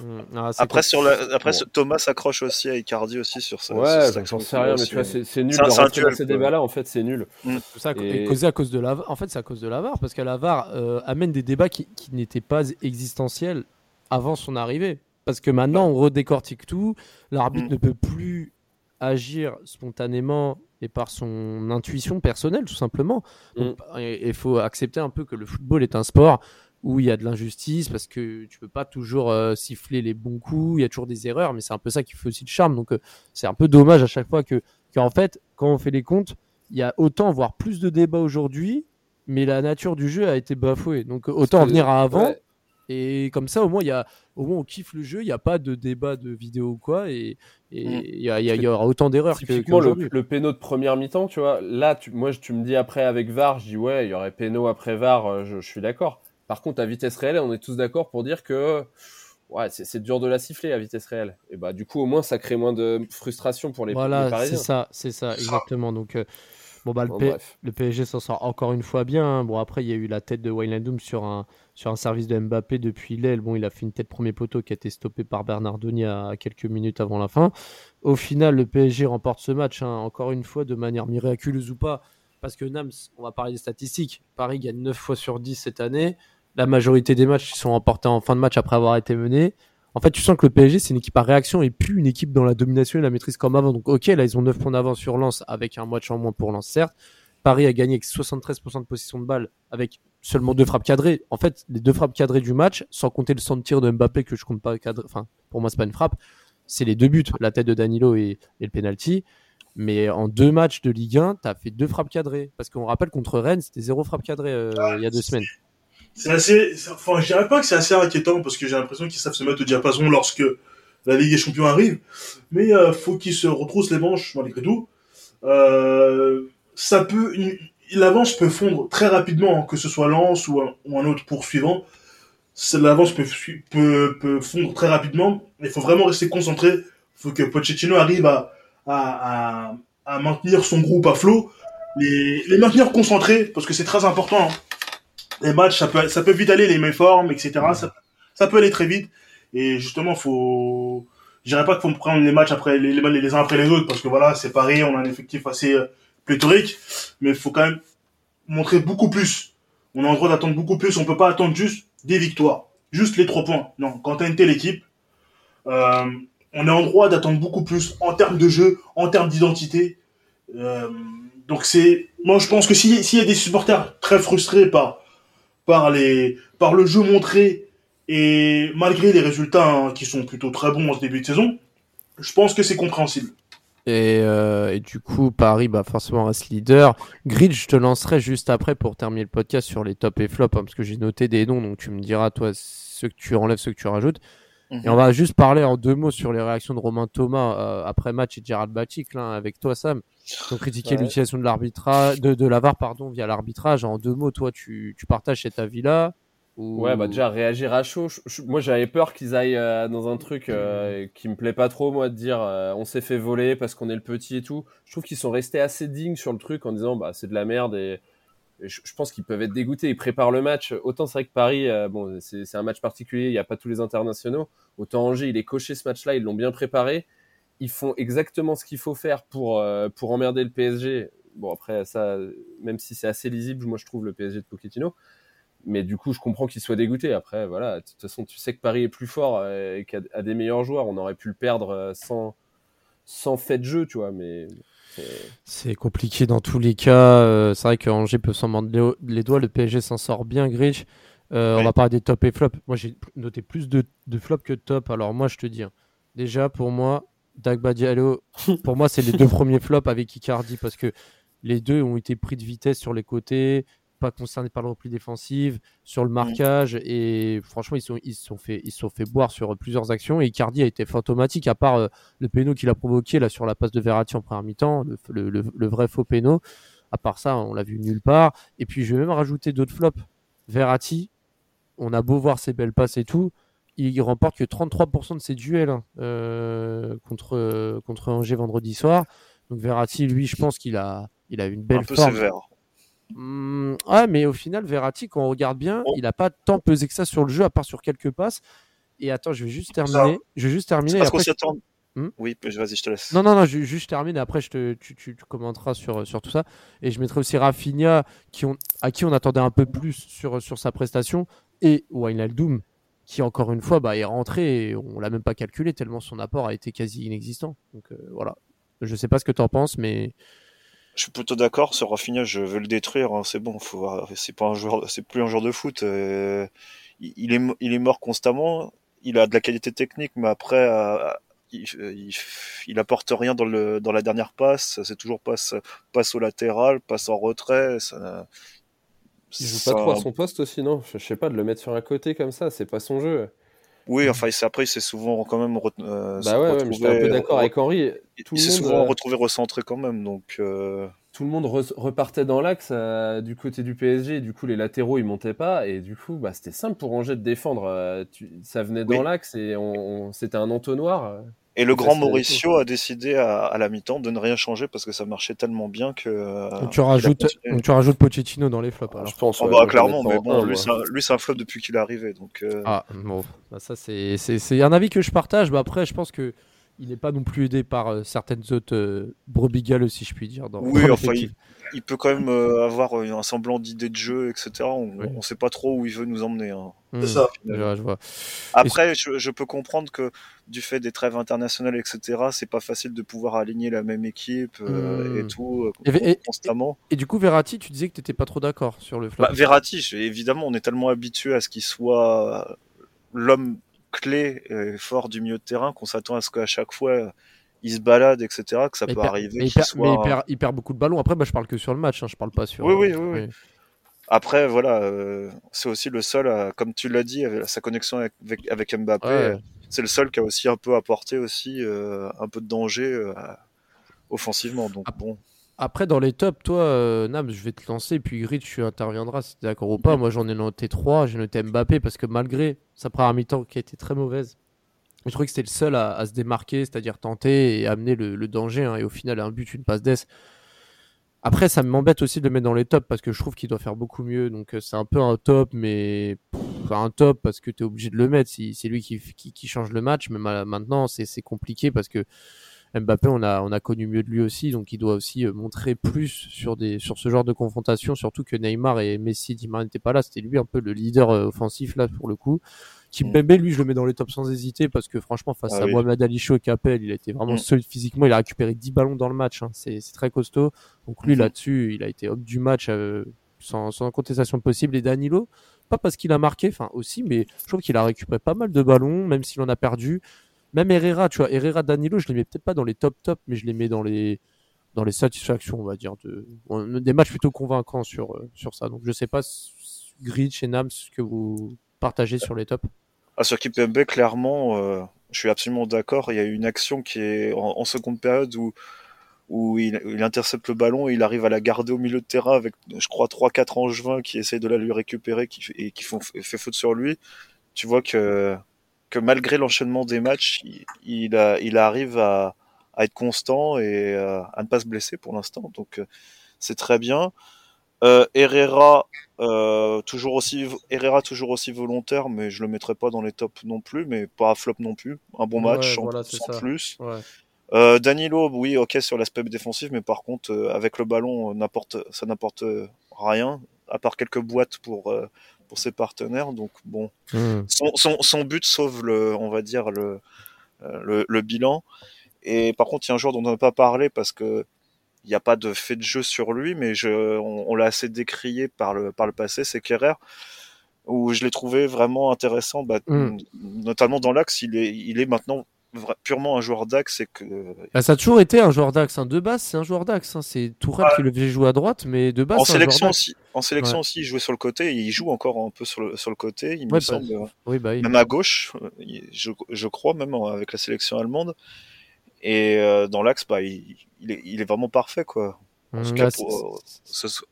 Mm. Ah, Après, cool. sur la, après Bon. ce- Thomas s'accroche aussi à Icardi aussi sur ça. Ouais, j'en sais rien, mais tu vois, c'est c'est nul C'est un- duel, ces débats-là. En fait, c'est nul. Tout ça Et- est causé à cause de la en fait c'est à cause de la VAR parce que la VAR euh, amène des débats qui, qui n'étaient pas existentiels avant son arrivée parce que maintenant on redécortique tout l'arbitre Mm. ne peut plus agir spontanément et par son intuition personnelle tout simplement Donc, il faut accepter un peu que le football est un sport où il y a de l'injustice parce que tu peux pas toujours euh, siffler les bons coups, il y a toujours des erreurs, mais c'est un peu ça qui fait aussi le charme. Donc euh, c'est un peu dommage à chaque fois que qu'en fait, quand on fait les comptes, il y a autant voire plus de débats aujourd'hui, mais la nature du jeu a été bafouée. Donc euh, autant en venir à avant. ouais. Et comme ça, au moins, il y a, au moins, on kiffe le jeu. Il n'y a pas de débat de vidéo ou quoi, et Mm. il y, aura autant d'erreurs que le, le péno de première mi-temps, tu vois, là, tu, moi, tu me dis après avec VAR, je dis ouais, il y aurait péno après VAR, je, je suis d'accord. Par contre, à vitesse réelle, on est tous d'accord pour dire que ouais, c'est dur de la siffler à vitesse réelle. Et bah, du coup, au moins, ça crée moins de frustration pour les, les Voilà, c'est ça, c'est ça, exactement. Donc, euh, bon, bah, le, Bon, P- bref. le PSG s'en sort encore une fois bien. hein. Bon, après, il y a eu la tête de Wijnaldum sur un, sur un service de Mbappé depuis l'aile. Bon, il a fait une tête premier poteau qui a été stoppée par Bernardoni à, à quelques minutes avant la fin. Au final, le PSG remporte ce match, hein, encore une fois, de manière miraculeuse ou pas. Parce que Nams, on va parler des statistiques. Paris gagne 9 fois sur 10 cette année. La majorité des matchs sont remportés en fin de match après avoir été menés. En fait, tu sens que le PSG, c'est une équipe à réaction et plus une équipe dans la domination et la maîtrise comme avant. Donc, ok, là, ils ont 9 points d'avance sur Lens avec un match en moins pour Lens, certes. Paris a gagné avec 73% de possession de balle avec seulement deux frappes cadrées. En fait, les deux frappes cadrées du match, sans compter le centre de de Mbappé que je compte pas cadré, enfin, pour moi, c'est pas une frappe. C'est les deux buts, la tête de Danilo et, et le penalty. Mais en deux matchs de Ligue 1, tu as fait deux frappes cadrées. Parce qu'on rappelle contre Rennes, c'était zéro frappe cadrée euh, il y a deux semaines. C'est assez, enfin, je dirais pas que c'est assez inquiétant parce que j'ai l'impression qu'ils savent se mettre au diapason lorsque la Ligue des Champions arrive, mais euh, faut qu'ils se retroussent les manches malgré tout. Euh, ça peut, l'avance peut fondre très rapidement, hein, que ce soit Lens ou un, ou un autre poursuivant. l'avance peut, peut, peut fondre très rapidement. Il faut vraiment rester concentré. Il faut que Pochettino arrive à, à, à, à maintenir son groupe à flot, les, les maintenir concentrés, parce que c'est très important. Hein. Les matchs, ça peut, ça peut vite aller, les méformes, etc. Ça, ça peut aller très vite. Et justement, faut, je dirais pas qu'il faut prendre les matchs après les, les, les uns après les autres, parce que voilà, c'est pareil, on a un effectif assez euh, pléthorique, mais il faut quand même montrer beaucoup plus. On a le droit d'attendre beaucoup plus. On peut pas attendre juste des victoires, juste les trois points. Non, quand t'as une telle équipe, euh, on est en droit d'attendre beaucoup plus en termes de jeu, en termes d'identité. Euh, donc c'est, moi je pense que s'il y a des supporters très frustrés par par le jeu montré et malgré les résultats hein, qui sont plutôt très bons en ce début de saison, je pense que c'est compréhensible. Et, euh, et, du coup, Paris bah, forcément reste leader. Grid, je te lancerai juste après pour terminer le podcast sur les top et flop, hein, parce que j'ai noté des noms, donc tu me diras, toi, ce que tu enlèves, ce que tu rajoutes. Et on va juste parler en deux mots sur les réactions de Romain Thomas euh, après match et Gérald Batic, là, avec toi, Sam. Qui ont critiqué ouais. l'utilisation de l'arbitrage, de, de la VAR, pardon, via l'arbitrage. En deux mots, toi, tu, tu partages cet avis-là ou... Ouais, bah déjà réagir à chaud. Je, je, moi, j'avais peur qu'ils aillent euh, dans un truc euh, qui me plaît pas trop, moi, de dire euh, on s'est fait voler parce qu'on est le petit et tout. Je trouve qu'ils sont restés assez dignes sur le truc en disant bah c'est de la merde et je, pense qu'ils peuvent être dégoûtés. Ils préparent le match. Autant c'est vrai que Paris, euh, bon, c'est un match particulier. Il n'y a pas tous les internationaux. Autant Angers, il est coché ce match-là. Ils l'ont bien préparé. Ils font exactement ce qu'il faut faire pour euh, pour emmerder le PSG. Bon après ça, même si c'est assez lisible, moi je trouve le PSG de Pochettino mais du coup, je comprends qu'il soit dégoûté. Après, voilà, de toute façon, tu sais que Paris est plus fort euh, et qu'il des meilleurs joueurs. On aurait pu le perdre sans, sans fait de jeu, tu vois, mais. C'est compliqué dans tous les cas. Euh, c'est vrai que Angers peut s'en mordre les doigts. Le PSG s'en sort bien, Grich. Euh, ouais. On va parler des top et flop. Moi, j'ai noté plus de, de flop que de top. Alors, moi, je te dis, hein, déjà, pour moi, Dagba Diallo, pour moi, c'est les deux premiers flops avec Icardi parce que les deux ont été pris de vitesse sur les côtés pas concernés par le repli défensif, sur le marquage, et franchement, ils sont, ils sont fait, ils sont fait boire sur plusieurs actions. Et Icardi a été fantomatique, à part euh, le péno qu'il a provoqué là sur la passe de Verratti en première mi-temps, le, le, le, le, vrai faux péno. À part ça, on l'a vu nulle part. Et puis, je vais même rajouter d'autres flops. Verratti, on a beau voir ses belles passes et tout, il remporte que 33% de ses duels hein, euh, contre, contre Angers vendredi soir. Donc Verratti, lui, je pense qu'il a, il a une belle un peu forme. sévère. Mmh, ouais, mais au final, Verratti, quand on regarde bien, oh. il n'a pas tant pesé que ça sur le jeu, à part sur quelques passes. Et attends, je vais juste terminer. Je vais juste terminer. Parce qu'on s'y attend. Hmm oui, vas-y, je te laisse. Non, non, non, je, juste termine. Après, je te, tu, tu, tu, commenteras sur, sur tout ça. Et je mettrai aussi Rafinha, qui on, à qui on attendait un peu plus sur, sur sa prestation, et Wijnaldum, qui encore une fois bah, est rentré et on l'a même pas calculé tellement son apport a été quasi inexistant. Donc euh, voilà. Je sais pas ce que tu en penses, mais je suis plutôt d'accord sur Rafinha, je veux le détruire, hein, c'est bon, faut c'est pas un joueur c'est plus un joueur de foot, euh, il est il est mort constamment, il a de la qualité technique mais après euh, il, il, il, apporte rien dans le dans la dernière passe, c'est toujours passe passe au latéral, passe en retrait, ça il joue pas trop à son poste aussi, non? Je, je sais pas, de le mettre sur un côté comme ça, c'est pas son jeu. Oui, enfin, après, c'est souvent quand même. Euh, bah ouais, ouais mais je suis un peu d'accord avec Henri. Tout il s'est souvent euh... retrouvé recentré quand même, donc. Euh... Tout le monde re repartait dans l'axe euh, du côté du PSG, du coup les latéraux ils montaient pas, et du coup bah, c'était simple pour Angers de défendre. Euh, tu... ça venait dans oui. l'axe et on, on... c'était un entonnoir. Et le grand Mauricio a décidé à, à la mi-temps de ne rien changer parce que ça marchait tellement bien que. Donc tu rajoutes, donc tu rajoutes Pochettino dans les flops. Alors. Je pense. Oh, bah, clairement, mais bon, lui, c'est un flop depuis qu'il est arrivé. Donc, euh... Ah, bon, bah, ça c'est un avis que je partage. Bah, après, je pense que il n'est pas non plus aidé par euh, certaines autres euh, brebis galeux, si je puis dire. Dans, oui, dans enfin, il, il, peut quand même euh, avoir un semblant d'idée de jeu, etc. On ne sait pas trop où il veut nous emmener. Hein. Mmh, c'est ça. Je vois, je vois. Après, je, je, peux comprendre que du fait des trêves internationales, etc., c'est pas facile de pouvoir aligner la même équipe mmh. et tout et, et, constamment. Et, et, du coup, Verratti, tu disais que tu n'étais pas trop d'accord sur le flop. Bah, Verratti, évidemment, on est tellement habitué à ce qu'il soit l'homme clé et fort du milieu de terrain qu'on s'attend à ce qu'à chaque fois il se balade, etc., que ça mais peut arriver. Mais, il perd, soit... mais il, perd, il, perd, beaucoup de ballons. Après, bah, je parle que sur le match, hein, je parle pas sur. Oui, oui, oui. oui. oui. Après, voilà, euh, c'est aussi le seul, à, comme tu l'as dit, avec sa connexion avec, avec Mbappé, ouais. c'est le seul qui a aussi un peu apporté aussi euh, un peu de danger euh, offensivement. Donc bon. Après, dans les tops, toi, euh, je vais te lancer, puis Grid, tu interviendras si tu es d'accord ou pas. Moi, j'en ai noté 3. J'ai noté Mbappé parce que malgré sa première mi-temps qui a été très mauvaise, je trouvais que c'était le seul à, se démarquer, c'est-à-dire tenter et amener le, danger. Hein, et au final, un but, une passe d'ess. Après, ça m'embête aussi de le mettre dans les tops parce que je trouve qu'il doit faire beaucoup mieux. Donc, euh, c'est un peu un top, mais un top parce que tu es obligé de le mettre. Si, c'est lui qui, qui, change le match. Mais maintenant, c'est compliqué parce que Mbappé, on a, on a connu mieux de lui aussi. Donc, il doit aussi euh, montrer plus sur, des, sur ce genre de confrontation. Surtout que Neymar et Messi, Di n'étaient pas là. C'était lui un peu le leader euh, offensif là pour le coup. Kimpembe, mm. lui, je le mets dans les tops sans hésiter parce que franchement, face ah à Mohamed Ali et Capel, il a été vraiment mm. solide physiquement. Il a récupéré 10 ballons dans le match. Hein. C'est très costaud. Donc lui, mm-hmm. là-dessus, il a été homme du match euh, sans, sans, contestation possible. Et Danilo, pas parce qu'il a marqué, enfin aussi, mais je trouve qu'il a récupéré pas mal de ballons, même s'il en a perdu. Même Herrera, tu vois, Herrera, Danilo, je les mets peut-être pas dans les top top, mais je les mets dans les satisfactions, on va dire, de, des matchs plutôt convaincants sur, euh, sur ça. Donc je sais pas, Grid chez Nams, ce que vous partagez sur les tops. Ah, sur Kipembe, clairement, euh, je suis absolument d'accord. Il y a une action qui est en, seconde période où, où il, intercepte le ballon et il arrive à la garder au milieu de terrain avec, je crois, 3-4 angevins qui essayent de la lui récupérer qui, et qui font fait faute sur lui. Tu vois que, que malgré l'enchaînement des matchs, il, il, a, il arrive à, à, être constant et euh, à ne pas se blesser pour l'instant. Donc, euh, c'est très bien. Euh, Herrera, euh, toujours aussi, Herrera toujours aussi volontaire, mais je le mettrai pas dans les tops non plus, mais pas à flop non plus. Un bon match, sans, plus. Euh, Danilo, oui, ok sur l'aspect défensif, mais par contre, avec le ballon, ça n'apporte rien, à part quelques boîtes pour pour ses partenaires. Donc bon, hmm. son, son, son, but sauve le, on va dire le, le, le bilan. Et par contre, il y a un joueur dont on n'a pas parlé parce que il n'y a pas de fait de jeu sur lui, mais je, on, l'a assez décrié par le, par le passé, c'est Kerrer, où je l'ai trouvé vraiment intéressant, bah, mm. notamment dans l'axe, il est, il est maintenant purement un joueur d'axe et que bah, ça a toujours été un joueur d'axe hein. de base c'est un joueur d'axe hein. c'est Tourelle qui le faisait jouer à droite mais de base en sélection aussi en sélection aussi il jouait sur le côté et il joue encore un peu sur le, sur le côté il me bah, semble oui, bah, même à gauche je, je crois même avec la sélection allemande et euh, dans l'axe, bah, il, il, est, vraiment parfait, quoi. En tout cas, pour,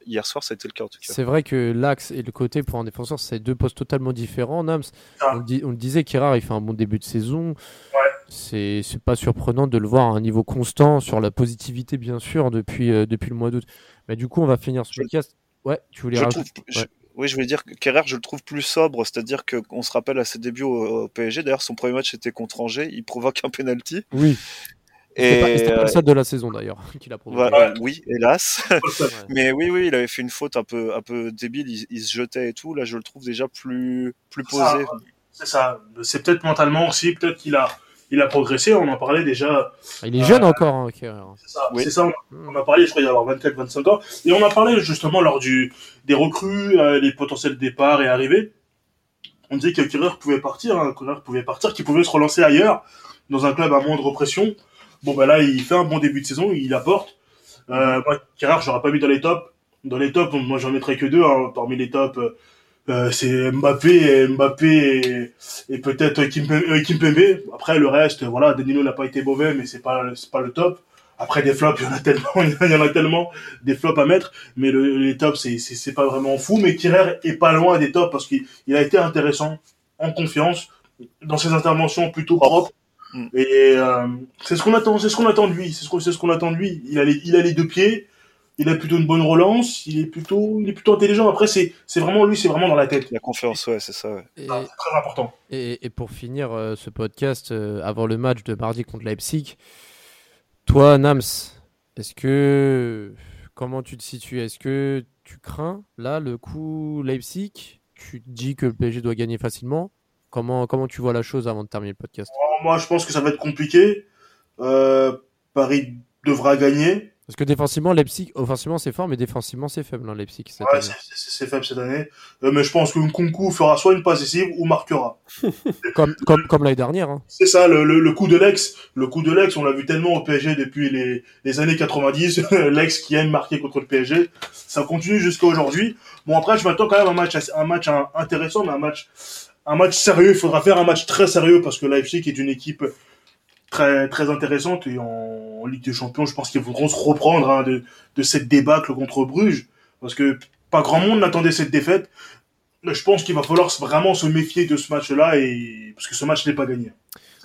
hier soir, ça a été le cas. En tout cas. C'est vrai que l'axe et le côté pour un défenseur, c'est deux postes totalement différents. Nams, ah. on, le disait, Kérard, il fait un bon début de saison. Ouais. C'est pas surprenant de le voir à un niveau constant sur la positivité, bien sûr, depuis, euh, depuis le mois d'août. Mais du coup, on va finir ce podcast. Ouais, tu voulais rajouter oui, je voulais dire que Kerrer, je le trouve plus sobre, c'est-à-dire qu'on se rappelle à ses débuts au, au PSG. D'ailleurs, son premier match était contre Angers, il provoque un penalty. Oui. C'était pas, pas, le seul de la saison d'ailleurs qu'il a provoqué. oui, hélas. Mais oui, oui, il avait fait une faute un peu, un peu débile. Il, se jetait et tout. Là, je le trouve déjà plus, plus posé. C'est ça. C'est peut-être mentalement aussi. Peut-être qu'il a, il a progressé. On en parlait déjà. Il est jeune euh, encore. Hein, C'est ça. Oui. ça. On, a parlé. Je crois il y avoir 24, 25 ans. Et on a parlé justement lors du des recrues, euh, les potentiels départs et arrivées. On disait que Kerrer pouvait partir. Hein, pouvait partir, qu'il pouvait se relancer ailleurs dans un club à moindre pression. Bon, bah là, il fait un bon début de saison, il apporte. Euh, moi, Kerrar, j'aurais pas mis dans les tops. Dans les tops, moi, j'en mettrais que deux. Hein. Parmi les tops, euh, c'est Mbappé, Mbappé et, peut-être Kimpembe. Kimpembe. Après, le reste, voilà, Danilo n'a pas été mauvais, mais c'est pas, c'est pas le top. Après, des flops, il y en a tellement, il y en a tellement des flops à mettre. Mais le, les tops, c'est, c'est, c'est pas vraiment fou. Mais Kerrer est pas loin des tops parce qu'il il a été intéressant, en confiance, dans ses interventions plutôt propres. Mm. Et euh, c'est ce qu'on attend, c'est ce qu'on attend de lui, c'est ce qu'on ce qu'on attend de lui. Il a les il a les deux pieds, il a plutôt une bonne relance, il est plutôt il est plutôt intelligent. Après c'est c'est vraiment lui, c'est vraiment dans la tête. La confiance, ouais, c'est ça. Ouais. Ah, très important. Et, et pour finir euh, ce podcast euh, avant le match de mardi contre Leipzig, toi Nams, est-ce que comment tu te situes? Est-ce que tu crains là le coup Leipzig? Tu te dis que le PSG doit gagner facilement? Comment, comment tu vois la chose avant de terminer le podcast? Oh, Moi, je pense que ça va être compliqué. Euh, Paris devra gagner. Parce que défensivement, Leipzig, offensivement c'est fort, mais défensivement c'est faible, hein, Leipzig. ouais, c'est faible cette année. Euh, mais je pense que Nkunku fera soit une passe décisive ou marquera. comme comme, comme l'année dernière. Hein. C'est ça, le, le, coup de Lex. Le coup de Lex, on l'a vu tellement au PSG depuis les, les années 90. Lex qui aime marquer contre le PSG. Ça continue jusqu'à aujourd'hui. Bon, après, je m'attends quand même à un match, un match intéressant, mais un match un match sérieux. Il faudra faire un match très sérieux parce que Leipzig est une équipe très très intéressante et en, Ligue des Champions, je pense qu'ils voudront se reprendre hein, de, de cette débâcle contre Bruges parce que pas grand monde n'attendait cette défaite. Je pense qu'il va falloir vraiment se méfier de ce match-là et parce que ce match n'est pas gagné.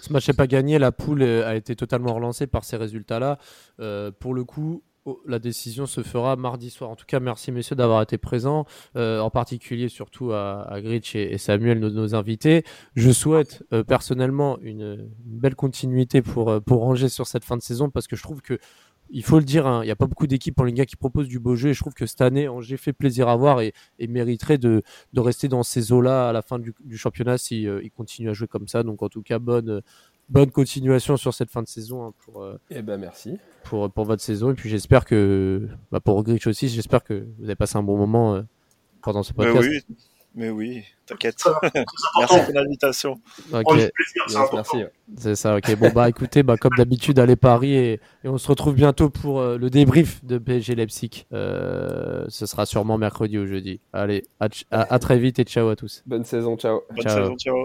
Ce match n'est pas gagné, la poule a été totalement relancée par ces résultats-là. Euh, pour le coup, la décision se fera mardi soir. En tout cas, merci messieurs d'avoir été présents, euh, en particulier surtout à, à Gritch et, Samuel, nos, invités. Je souhaite euh, personnellement une, belle continuité pour, euh, pour ranger sur cette fin de saison parce que je trouve que il faut le dire, hein, il n'y a pas beaucoup d'équipes en Liga qui proposent du beau jeu et je trouve que cette année, Angers fait plaisir à voir et, mériterait de, rester dans ces eaux-là à la fin du, championnat s'il si, continue à jouer comme ça. Donc en tout cas, bonne, bonne continuation sur cette fin de saison hein, pour, euh, eh ben merci. pour, pour votre saison. Et puis j'espère que, bah pour Grich aussi, j'espère que vous avez passé un bon moment euh, pendant ce podcast. Mais oui, mais oui t'inquiète. merci pour l'invitation. Ok, merci. C'est ça, ok. Bon, bah écoutez, bah, comme d'habitude, allez Paris et, et, on se retrouve bientôt pour euh, le débrief de PSG Leipzig. ce sera sûrement mercredi ou jeudi. Allez, à, à, très vite et ciao à tous. Bonne saison, ciao. Bonne saison, ciao.